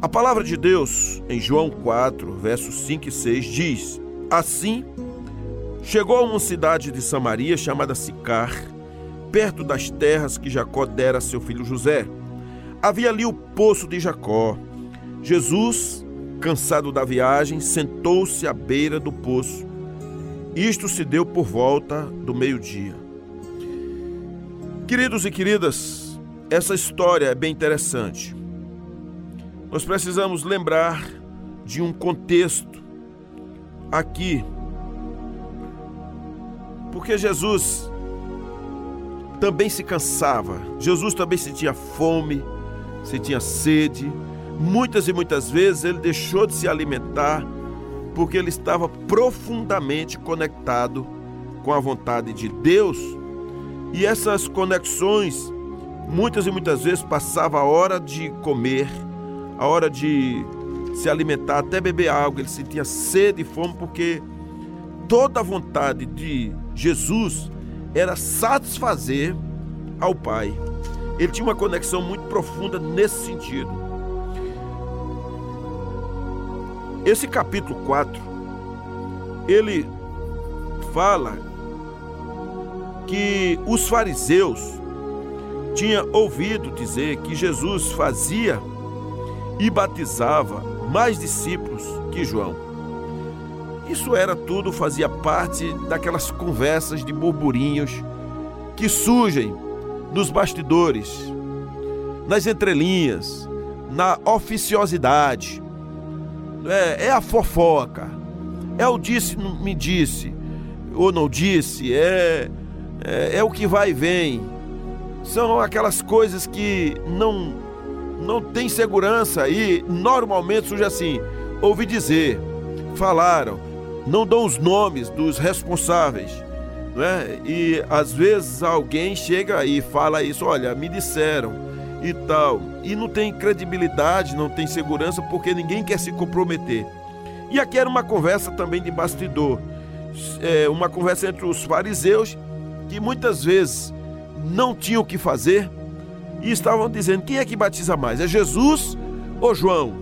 A palavra de Deus, em João 4, versos 5 e 6, diz: Assim, chegou a uma cidade de Samaria chamada Sicar, perto das terras que Jacó dera a seu filho José. Havia ali o poço de Jacó. Jesus, cansado da viagem, sentou-se à beira do poço. Isto se deu por volta do meio-dia. Queridos e queridas, essa história é bem interessante. Nós precisamos lembrar de um contexto aqui, porque Jesus também se cansava, Jesus também sentia fome, sentia sede. Muitas e muitas vezes ele deixou de se alimentar porque ele estava profundamente conectado com a vontade de Deus. E essas conexões, muitas e muitas vezes, passava a hora de comer a hora de se alimentar, até beber água, ele sentia sede e fome, porque toda a vontade de Jesus era satisfazer ao Pai. Ele tinha uma conexão muito profunda nesse sentido. Esse capítulo 4, ele fala que os fariseus tinham ouvido dizer que Jesus fazia e batizava mais discípulos que João. Isso era tudo, fazia parte daquelas conversas de burburinhos que surgem nos bastidores, nas entrelinhas, na oficiosidade. É, é a fofoca, é o disse, me disse, ou não disse, é, é, é o que vai e vem. São aquelas coisas que não não tem segurança e normalmente surge assim: ouvi dizer, falaram, não dão os nomes dos responsáveis. Não é? E às vezes alguém chega e fala isso: olha, me disseram e tal. E não tem credibilidade, não tem segurança porque ninguém quer se comprometer. E aqui era uma conversa também de bastidor, é, uma conversa entre os fariseus que muitas vezes não tinham o que fazer e estavam dizendo: quem é que batiza mais? É Jesus ou João?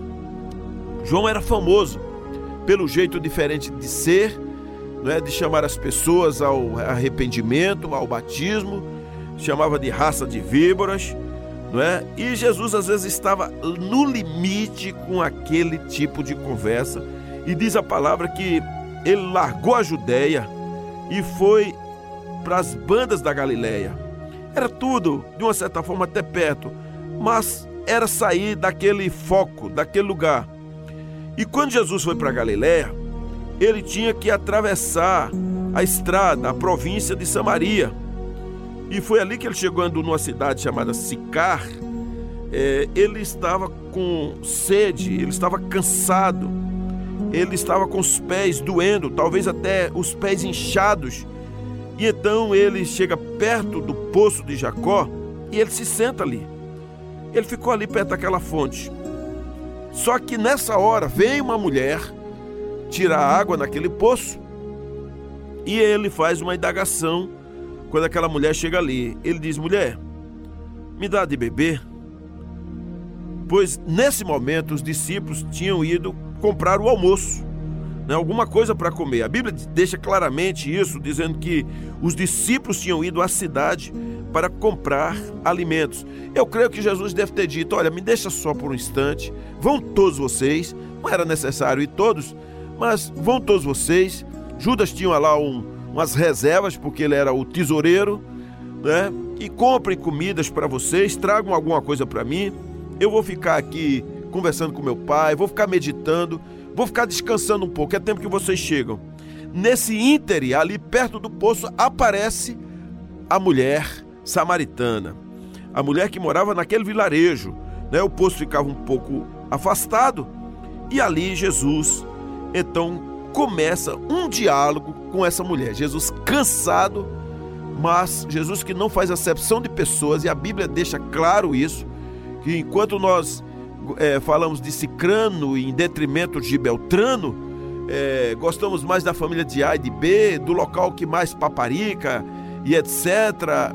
João era famoso pelo jeito diferente de ser, não é? de chamar as pessoas ao arrependimento, ao batismo, chamava de raça de víboras, não é? E Jesus às vezes estava no limite com aquele tipo de conversa, e diz a palavra que ele largou a Judéia e foi para as bandas da Galileia era tudo, de uma certa forma, até perto, mas era sair daquele foco, daquele lugar. E quando Jesus foi para Galiléia, ele tinha que atravessar a estrada, a província de Samaria. E foi ali que ele chegando numa cidade chamada Sicar. É, ele estava com sede, ele estava cansado, ele estava com os pés doendo, talvez até os pés inchados e então ele chega perto do poço de Jacó e ele se senta ali. Ele ficou ali perto daquela fonte. Só que nessa hora vem uma mulher tirar água naquele poço e ele faz uma indagação quando aquela mulher chega ali. Ele diz: Mulher, me dá de beber? Pois nesse momento os discípulos tinham ido comprar o almoço né, alguma coisa para comer. A Bíblia deixa claramente isso, dizendo que os discípulos tinham ido à cidade para comprar alimentos. Eu creio que Jesus deve ter dito: Olha, me deixa só por um instante, vão todos vocês. Não era necessário ir todos, mas vão todos vocês. Judas tinha lá um, umas reservas, porque ele era o tesoureiro, né? E comprem comidas para vocês, tragam alguma coisa para mim. Eu vou ficar aqui conversando com meu pai, vou ficar meditando Vou ficar descansando um pouco, é tempo que vocês chegam. Nesse íntere, ali perto do poço, aparece a mulher samaritana. A mulher que morava naquele vilarejo. Né? O poço ficava um pouco afastado. E ali Jesus, então, começa um diálogo com essa mulher. Jesus cansado, mas Jesus que não faz acepção de pessoas, e a Bíblia deixa claro isso, que enquanto nós é, falamos de Cicrano em detrimento de Beltrano, é, gostamos mais da família de A e de B, do local que mais paparica e etc.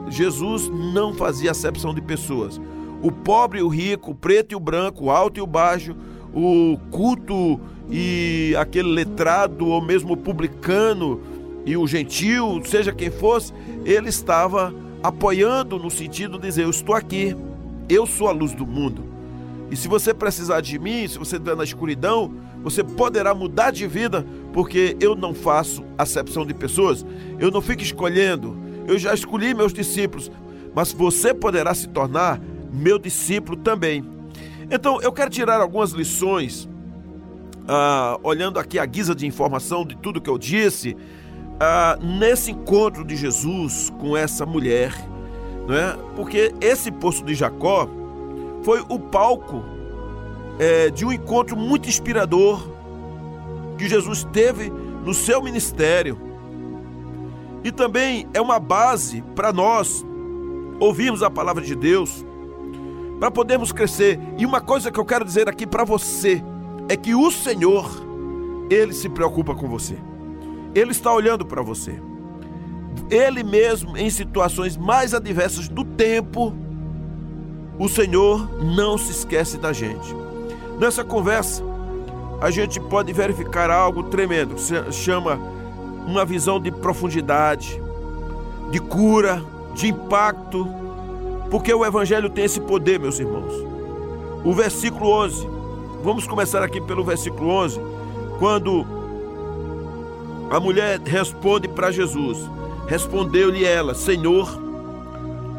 Jesus não fazia acepção de pessoas. O pobre e o rico, o preto e o branco, o alto e o baixo, o culto e aquele letrado ou mesmo publicano e o gentil, seja quem fosse, ele estava apoiando no sentido de dizer: Eu estou aqui, eu sou a luz do mundo. E se você precisar de mim, se você estiver na escuridão, você poderá mudar de vida, porque eu não faço acepção de pessoas, eu não fico escolhendo, eu já escolhi meus discípulos, mas você poderá se tornar meu discípulo também. Então, eu quero tirar algumas lições, ah, olhando aqui a guisa de informação de tudo que eu disse, ah, nesse encontro de Jesus com essa mulher, não é? porque esse poço de Jacó foi o palco é, de um encontro muito inspirador que Jesus teve no seu ministério. E também é uma base para nós ouvirmos a palavra de Deus, para podermos crescer. E uma coisa que eu quero dizer aqui para você é que o Senhor, ele se preocupa com você. Ele está olhando para você. Ele mesmo, em situações mais adversas do tempo, o Senhor não se esquece da gente. Nessa conversa, a gente pode verificar algo tremendo, se chama uma visão de profundidade, de cura, de impacto, porque o Evangelho tem esse poder, meus irmãos. O versículo 11, vamos começar aqui pelo versículo 11, quando a mulher responde para Jesus: Respondeu-lhe ela: Senhor,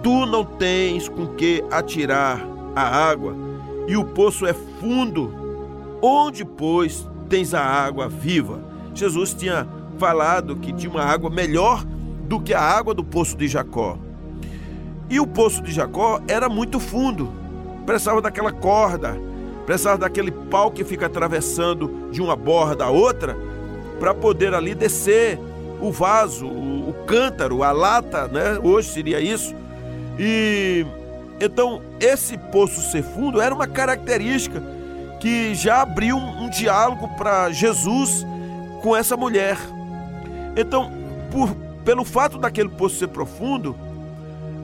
tu não tens com que atirar a água, e o poço é fundo. Onde, pois, tens a água viva? Jesus tinha falado que tinha uma água melhor do que a água do poço de Jacó. E o poço de Jacó era muito fundo, precisava daquela corda, precisava daquele pau que fica atravessando de uma borda a outra para poder ali descer o vaso, o, cântaro, a lata, né? Hoje seria isso. E então esse poço ser fundo era uma característica que já abriu um, um diálogo para Jesus com essa mulher. Então, por, pelo fato daquele poço ser profundo,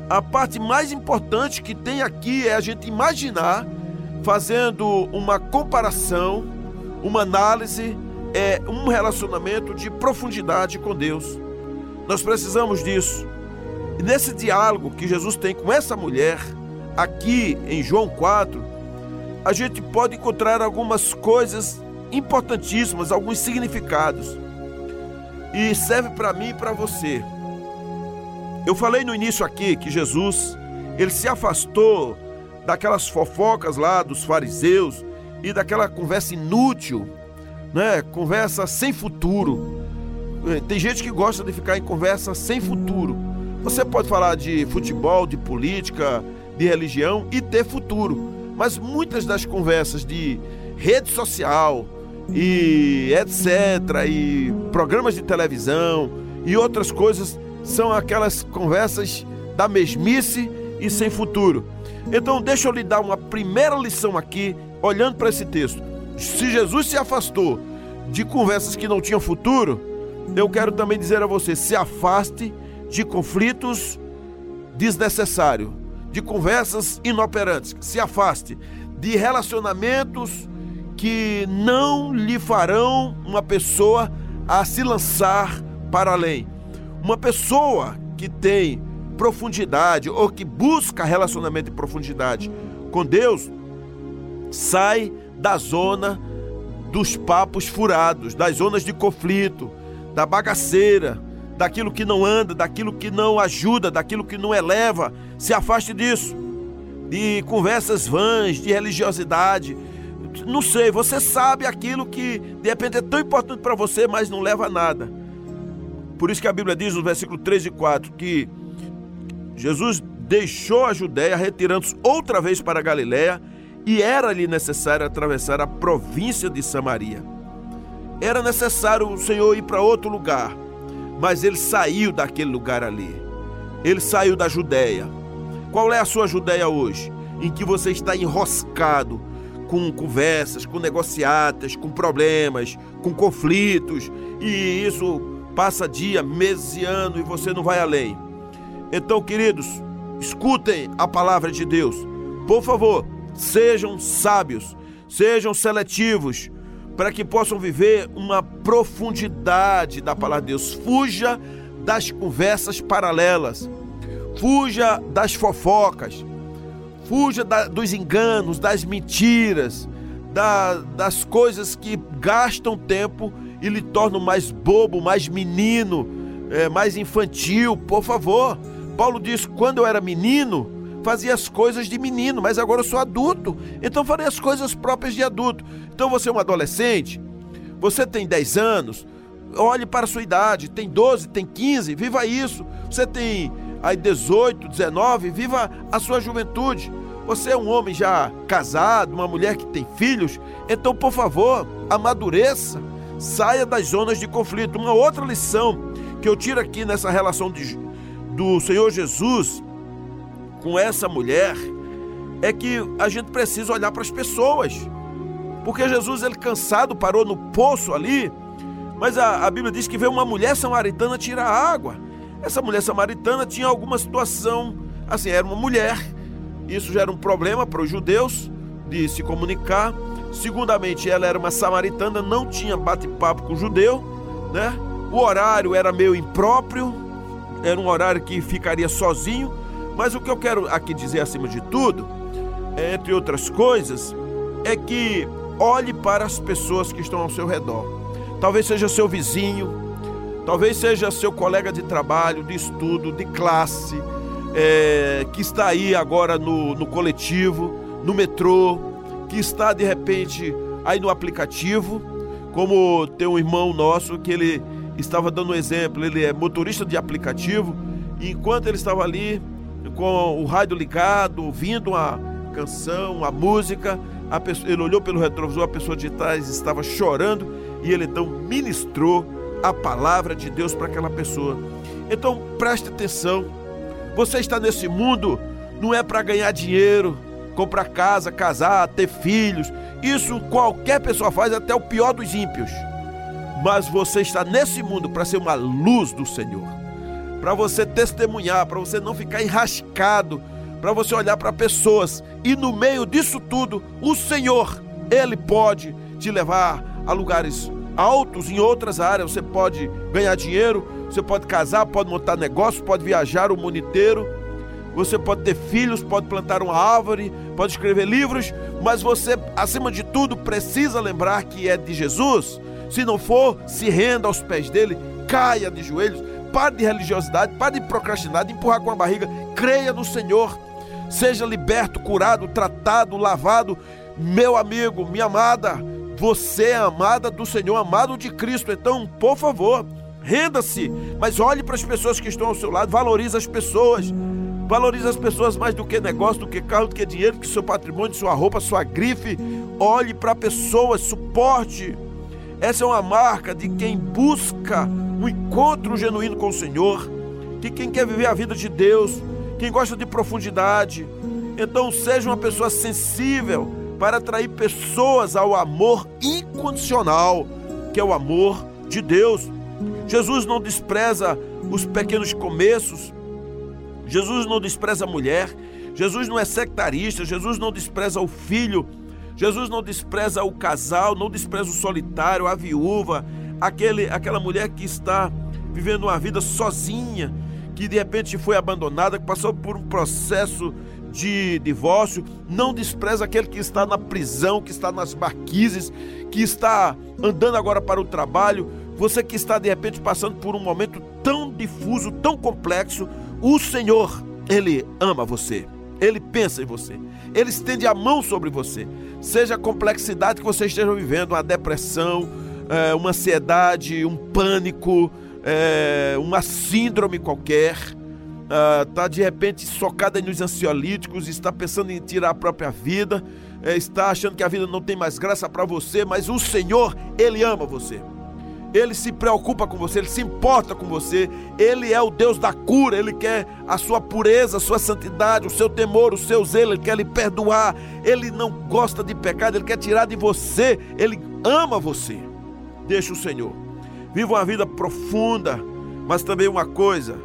a parte mais importante que tem aqui é a gente imaginar, fazendo uma comparação, uma análise é um relacionamento de profundidade com Deus. Nós precisamos disso. E nesse diálogo que Jesus tem com essa mulher, aqui em João 4, a gente pode encontrar algumas coisas importantíssimas, alguns significados. E serve para mim e para você. Eu falei no início aqui que Jesus, ele se afastou daquelas fofocas lá dos fariseus e daquela conversa inútil né? Conversa sem futuro. Tem gente que gosta de ficar em conversa sem futuro. Você pode falar de futebol, de política, de religião e ter futuro. Mas muitas das conversas de rede social e etc. e programas de televisão e outras coisas são aquelas conversas da mesmice e sem futuro. Então, deixa eu lhe dar uma primeira lição aqui, olhando para esse texto. Se Jesus se afastou de conversas que não tinham futuro, eu quero também dizer a você: se afaste de conflitos desnecessários, de conversas inoperantes, se afaste de relacionamentos que não lhe farão uma pessoa a se lançar para além. Uma pessoa que tem profundidade ou que busca relacionamento de profundidade com Deus sai da zona dos papos furados, das zonas de conflito, da bagaceira, daquilo que não anda, daquilo que não ajuda, daquilo que não eleva. Se afaste disso. De conversas vãs, de religiosidade. Não sei, você sabe aquilo que de repente é tão importante para você, mas não leva a nada. Por isso que a Bíblia diz no versículo 3 e 4 que Jesus deixou a Judéia, retirando-se outra vez para a Galiléia e era-lhe necessário atravessar a província de Samaria. Era necessário o Senhor ir para outro lugar, mas ele saiu daquele lugar ali. Ele saiu da Judéia. Qual é a sua Judéia hoje? Em que você está enroscado com conversas, com negociatas, com problemas, com conflitos, e isso passa dia, meses e ano e você não vai além. Então, queridos, escutem a palavra de Deus. Por favor, Sejam sábios, sejam seletivos, para que possam viver uma profundidade da palavra de Deus. Fuja das conversas paralelas, fuja das fofocas, fuja da, dos enganos, das mentiras, da, das coisas que gastam tempo e lhe tornam mais bobo, mais menino, é, mais infantil. Por favor, Paulo diz: quando eu era menino, fazia as coisas de menino, mas agora eu sou adulto, então farei as coisas próprias de adulto. Então você é um adolescente, você tem 10 anos, olhe para a sua idade, tem 12, tem 15, viva isso. Você tem aí 18, 19, viva a sua juventude. Você é um homem já casado, uma mulher que tem filhos, então por favor, amadureça, saia das zonas de conflito. Uma outra lição que eu tiro aqui nessa relação de, do Senhor Jesus com essa mulher é que a gente precisa olhar para as pessoas. Porque Jesus, ele cansado, parou no poço ali, mas a, a Bíblia diz que veio uma mulher samaritana tirar água. Essa mulher samaritana tinha alguma situação, assim, era uma mulher, isso já era um problema para os judeus de se comunicar. Segundamente, ela era uma samaritana, não tinha bate-papo com o judeu, né? O horário era meio impróprio, era um horário que ficaria sozinho. Mas o que eu quero aqui dizer acima de tudo, entre outras coisas, é que olhe para as pessoas que estão ao seu redor. Talvez seja seu vizinho, talvez seja seu colega de trabalho, de estudo, de classe, é, que está aí agora no, no coletivo, no metrô, que está de repente aí no aplicativo, como tem um irmão nosso que ele estava dando um exemplo, ele é motorista de aplicativo, e enquanto ele estava ali com o rádio ligado, ouvindo a canção, a música. Pessoa, ele olhou pelo retrovisor, a pessoa de trás estava chorando e ele então ministrou a palavra de Deus para aquela pessoa. Então preste atenção. Você está nesse mundo não é para ganhar dinheiro, comprar casa, casar, ter filhos. Isso qualquer pessoa faz, até o pior dos ímpios. Mas você está nesse mundo para ser uma luz do Senhor para você testemunhar, para você não ficar enrascado, para você olhar para pessoas e no meio disso tudo, o Senhor, ele pode te levar a lugares altos em outras áreas. Você pode ganhar dinheiro, você pode casar, pode montar negócio, pode viajar o mundo inteiro. Você pode ter filhos, pode plantar uma árvore, pode escrever livros, mas você, acima de tudo, precisa lembrar que é de Jesus. Se não for, se renda aos pés dele, caia de joelhos, Pare de religiosidade, pare de procrastinar, de empurrar com a barriga. Creia no Senhor. Seja liberto, curado, tratado, lavado. Meu amigo, minha amada, você é amada do Senhor, amado de Cristo. Então, por favor, renda-se, mas olhe para as pessoas que estão ao seu lado, valorize as pessoas. Valorize as pessoas mais do que negócio, do que carro, do que dinheiro, do que seu patrimônio, sua roupa, sua grife. Olhe para pessoas, suporte. Essa é uma marca de quem busca um encontro genuíno com o Senhor, que quem quer viver a vida de Deus, quem gosta de profundidade, então seja uma pessoa sensível para atrair pessoas ao amor incondicional, que é o amor de Deus. Jesus não despreza os pequenos começos, Jesus não despreza a mulher, Jesus não é sectarista, Jesus não despreza o filho, Jesus não despreza o casal, não despreza o solitário, a viúva, aquele, aquela mulher que está vivendo uma vida sozinha, que de repente foi abandonada, que passou por um processo de divórcio, não despreza aquele que está na prisão, que está nas marquises, que está andando agora para o trabalho, você que está de repente passando por um momento tão difuso, tão complexo, o Senhor, Ele ama você, Ele pensa em você, Ele estende a mão sobre você, seja a complexidade que você esteja vivendo, uma depressão, é, uma ansiedade, um pânico, é, uma síndrome qualquer, está de repente socada nos ansiolíticos, está pensando em tirar a própria vida, é, está achando que a vida não tem mais graça para você, mas o Senhor, Ele ama você. Ele se preocupa com você, ele se importa com você, ele é o Deus da cura, ele quer a sua pureza, a sua santidade, o seu temor, o seu zelo, ele quer lhe perdoar, ele não gosta de pecado, ele quer tirar de você, ele ama você. Deixa o Senhor. Viva uma vida profunda, mas também uma coisa,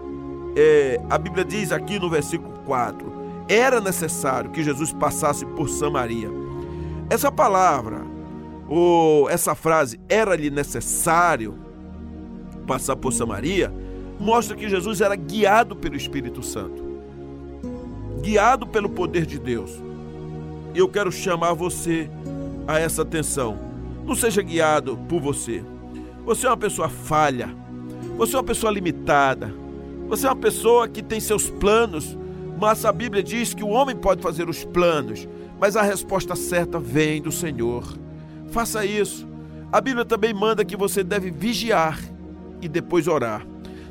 é, a Bíblia diz aqui no versículo 4: era necessário que Jesus passasse por Samaria. Essa palavra, ou essa frase, era-lhe necessário passar por Samaria, mostra que Jesus era guiado pelo Espírito Santo, guiado pelo poder de Deus. E eu quero chamar você a essa atenção. Não seja guiado por você. Você é uma pessoa falha. Você é uma pessoa limitada. Você é uma pessoa que tem seus planos, mas a Bíblia diz que o homem pode fazer os planos, mas a resposta certa vem do Senhor. Faça isso. A Bíblia também manda que você deve vigiar e depois orar.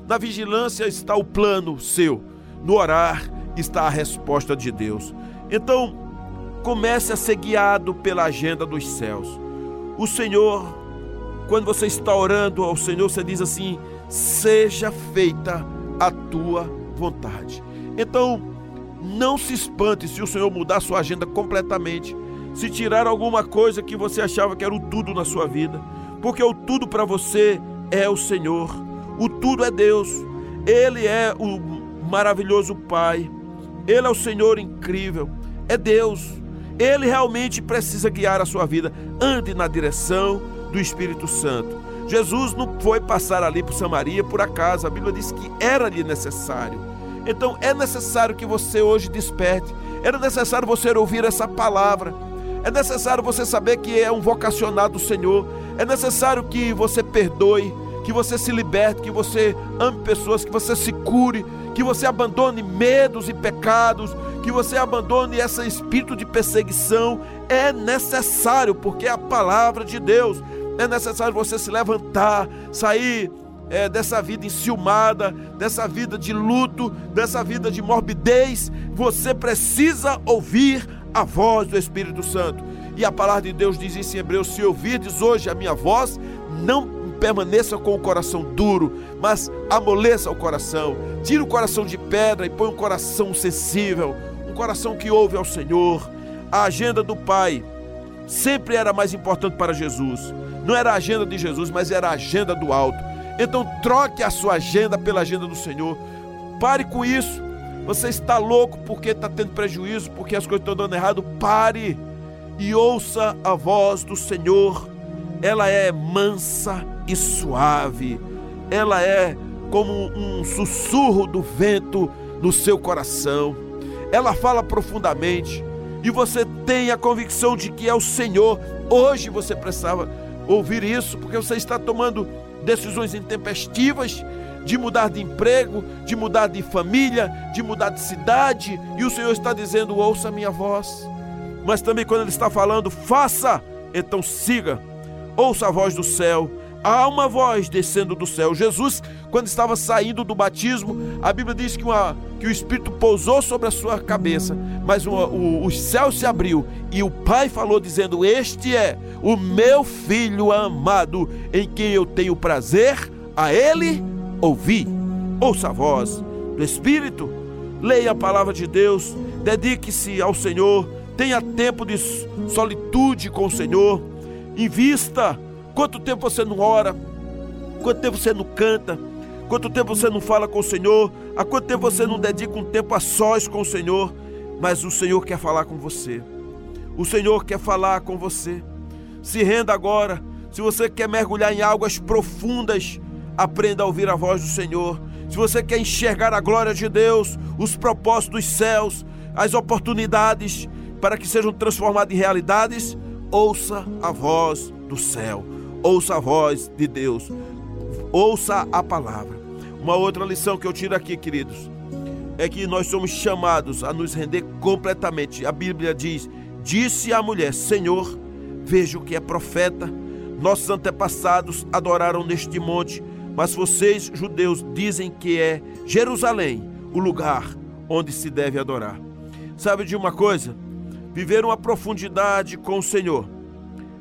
Na vigilância está o plano seu, no orar está a resposta de Deus. Então, comece a ser guiado pela agenda dos céus. O Senhor, quando você está orando ao Senhor, você diz assim: seja feita a tua vontade. Então, não se espante se o Senhor mudar sua agenda completamente, se tirar alguma coisa que você achava que era o tudo na sua vida, porque o tudo para você é o Senhor, o tudo é Deus, Ele é o maravilhoso Pai, Ele é o Senhor incrível, é Deus, Ele realmente precisa guiar a sua vida, ande na direção do Espírito Santo. Jesus não foi passar ali por Samaria por acaso, a Bíblia diz que era-lhe necessário. Então é necessário que você hoje desperte, era necessário você ouvir essa palavra, é necessário você saber que é um vocacionado do Senhor, é necessário que você perdoe, que você se liberte, que você ame pessoas, que você se cure, que você abandone medos e pecados, que você abandone esse espírito de perseguição. É necessário, porque é a palavra de Deus. É necessário você se levantar, sair é, dessa vida enciumada, dessa vida de luto, dessa vida de morbidez. Você precisa ouvir a voz do Espírito Santo. E a palavra de Deus diz isso em Hebreus: Se ouvirdes hoje a minha voz, não permaneça com o coração duro, mas amoleça o coração. Tira o coração de pedra e põe um coração sensível, um coração que ouve ao Senhor. A agenda do Pai sempre era mais importante para Jesus. Não era a agenda de Jesus, mas era a agenda do alto. Então troque a sua agenda pela agenda do Senhor. Pare com isso. Você está louco porque está tendo prejuízo, porque as coisas estão dando errado. Pare e ouça a voz do Senhor. Ela é mansa e suave. Ela é como um sussurro do vento no seu coração. Ela fala profundamente e você tem a convicção de que é o Senhor. Hoje você precisava ouvir isso porque você está tomando decisões intempestivas de mudar de emprego, de mudar de família, de mudar de cidade, e o Senhor está dizendo: ouça a minha voz. Mas também quando Ele está falando, faça, então siga, ouça a voz do céu há uma voz descendo do céu. Jesus, quando estava saindo do batismo, a Bíblia diz que, uma, que o Espírito pousou sobre a sua cabeça, mas uma, o, o céu se abriu e o Pai falou, dizendo: Este é o meu filho amado, em quem eu tenho prazer, a Ele ouvi. Ouça a voz do Espírito, leia a palavra de Deus, dedique-se ao Senhor, tenha tempo de solitude com o Senhor, invista Quanto tempo você não ora? Quanto tempo você não canta? Quanto tempo você não fala com o Senhor? Há quanto tempo você não dedica um tempo a sós com o Senhor? Mas o Senhor quer falar com você. O Senhor quer falar com você. Se renda agora. Se você quer mergulhar em águas profundas, aprenda a ouvir a voz do Senhor. Se você quer enxergar a glória de Deus, os propósitos dos céus, as oportunidades para que sejam transformadas em realidades, ouça a voz do céu ouça a voz de Deus, ouça a palavra. Uma outra lição que eu tiro aqui, queridos, é que nós somos chamados a nos render completamente. A Bíblia diz: Disse a mulher: Senhor, vejo que é profeta. Nossos antepassados adoraram neste monte, mas vocês, judeus, dizem que é Jerusalém o lugar onde se deve adorar. Sabe de uma coisa? Viver uma profundidade com o Senhor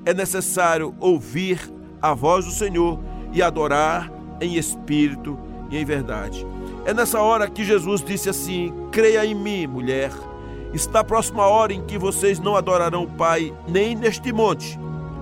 é necessário ouvir a voz do Senhor e adorar em espírito e em verdade. É nessa hora que Jesus disse assim: Creia em mim, mulher. Está próxima a hora em que vocês não adorarão o Pai nem neste monte,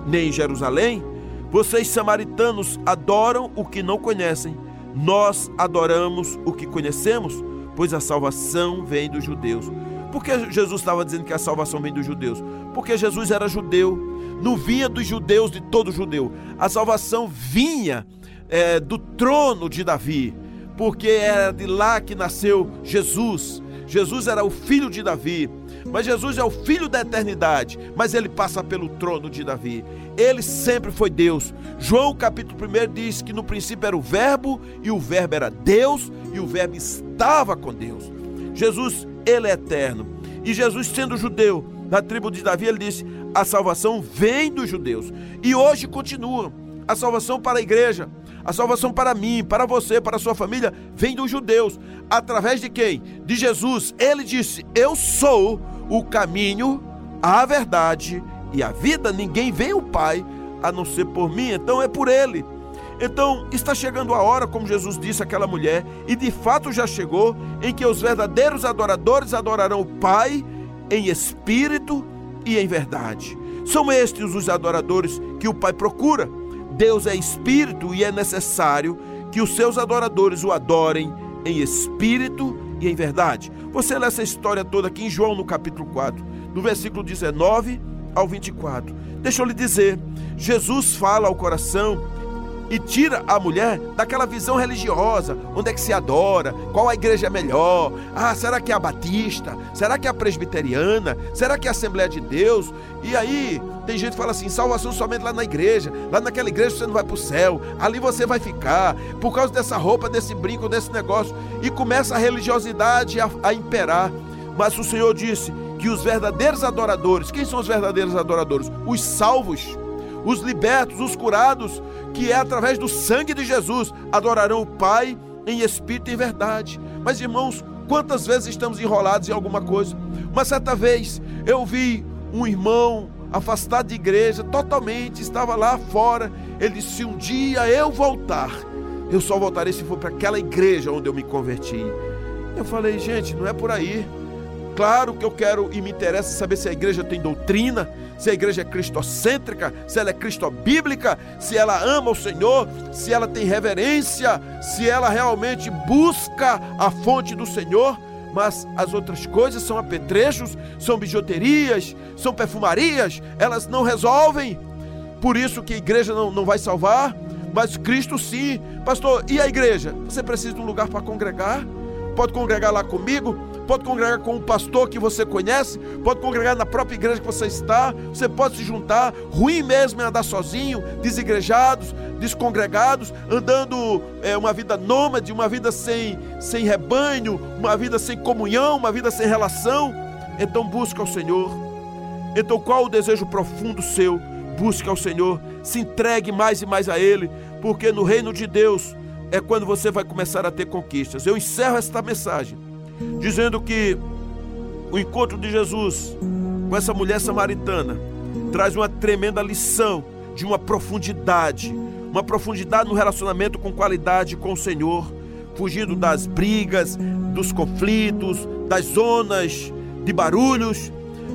nem em Jerusalém. Vocês, samaritanos, adoram o que não conhecem. Nós adoramos o que conhecemos, pois a salvação vem dos judeus. Por que Jesus estava dizendo que a salvação vem dos judeus? Porque Jesus era judeu, não vinha dos judeus de todo judeu. A salvação vinha é, do trono de Davi, porque era de lá que nasceu Jesus. Jesus era o filho de Davi, mas Jesus é o filho da eternidade, mas ele passa pelo trono de Davi. Ele sempre foi Deus. João capítulo 1 diz que no princípio era o verbo e o verbo era Deus e o verbo estava com Deus. Jesus, ele é eterno. E Jesus sendo judeu, da tribo de Davi, ele disse: "A salvação vem dos judeus". E hoje continua a salvação para a igreja a salvação para mim, para você, para sua família, vem dos judeus. Através de quem? De Jesus. Ele disse: Eu sou o caminho, a verdade e a vida. Ninguém vem ao Pai a não ser por mim. Então é por Ele. Então está chegando a hora, como Jesus disse àquela mulher, e de fato já chegou, em que os verdadeiros adoradores adorarão o Pai em espírito e em verdade. São estes os adoradores que o Pai procura. Deus é espírito e é necessário que os seus adoradores o adorem em espírito e em verdade. Você lê essa história toda aqui em João no capítulo 4, do versículo 19 ao 24. Deixa eu lhe dizer, Jesus fala ao coração e tira a mulher daquela visão religiosa, onde é que se adora, qual a igreja é melhor, ah, será que é a batista, será que é a presbiteriana, será que é a Assembleia de Deus? E aí tem gente que fala assim, salvação somente lá na igreja, lá naquela igreja você não vai para o céu, ali você vai ficar, por causa dessa roupa, desse brinco, desse negócio, e começa a religiosidade a, a imperar. Mas o Senhor disse que os verdadeiros adoradores, quem são os verdadeiros adoradores? Os salvos os libertos, os curados, que é através do sangue de Jesus, adorarão o Pai em espírito e em verdade. Mas irmãos, quantas vezes estamos enrolados em alguma coisa? Uma certa vez eu vi um irmão afastado de igreja, totalmente, estava lá fora. Ele disse: Se um dia eu voltar, eu só voltarei se for para aquela igreja onde eu me converti. Eu falei, gente, não é por aí. Claro que eu quero e me interessa saber se a igreja tem doutrina, se a igreja é cristocêntrica, se ela é cristobíblica, se ela ama o Senhor, se ela tem reverência, se ela realmente busca a fonte do Senhor. Mas as outras coisas são apetrechos, são bijuterias, são perfumarias, elas não resolvem. Por isso que a igreja não, não vai salvar, mas Cristo sim. Pastor, e a igreja? Você precisa de um lugar para congregar? Pode congregar lá comigo? Pode congregar com um pastor que você conhece, pode congregar na própria igreja que você está, você pode se juntar. Ruim mesmo é andar sozinho, desigrejados, descongregados, andando é, uma vida nômade, uma vida sem, sem rebanho, uma vida sem comunhão, uma vida sem relação. Então busca o Senhor. Então qual o desejo profundo seu? Busque ao Senhor, se entregue mais e mais a Ele, porque no reino de Deus é quando você vai começar a ter conquistas. Eu encerro esta mensagem dizendo que o encontro de Jesus com essa mulher samaritana traz uma tremenda lição de uma profundidade, uma profundidade no relacionamento com qualidade com o Senhor, fugindo das brigas, dos conflitos, das zonas de barulhos.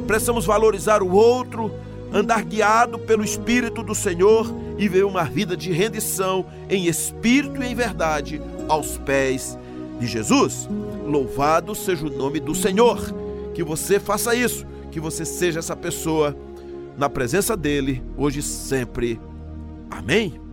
Precisamos valorizar o outro, andar guiado pelo Espírito do Senhor e ver uma vida de rendição em espírito e em verdade aos pés de Jesus. Louvado seja o nome do Senhor. Que você faça isso, que você seja essa pessoa na presença dele, hoje e sempre. Amém?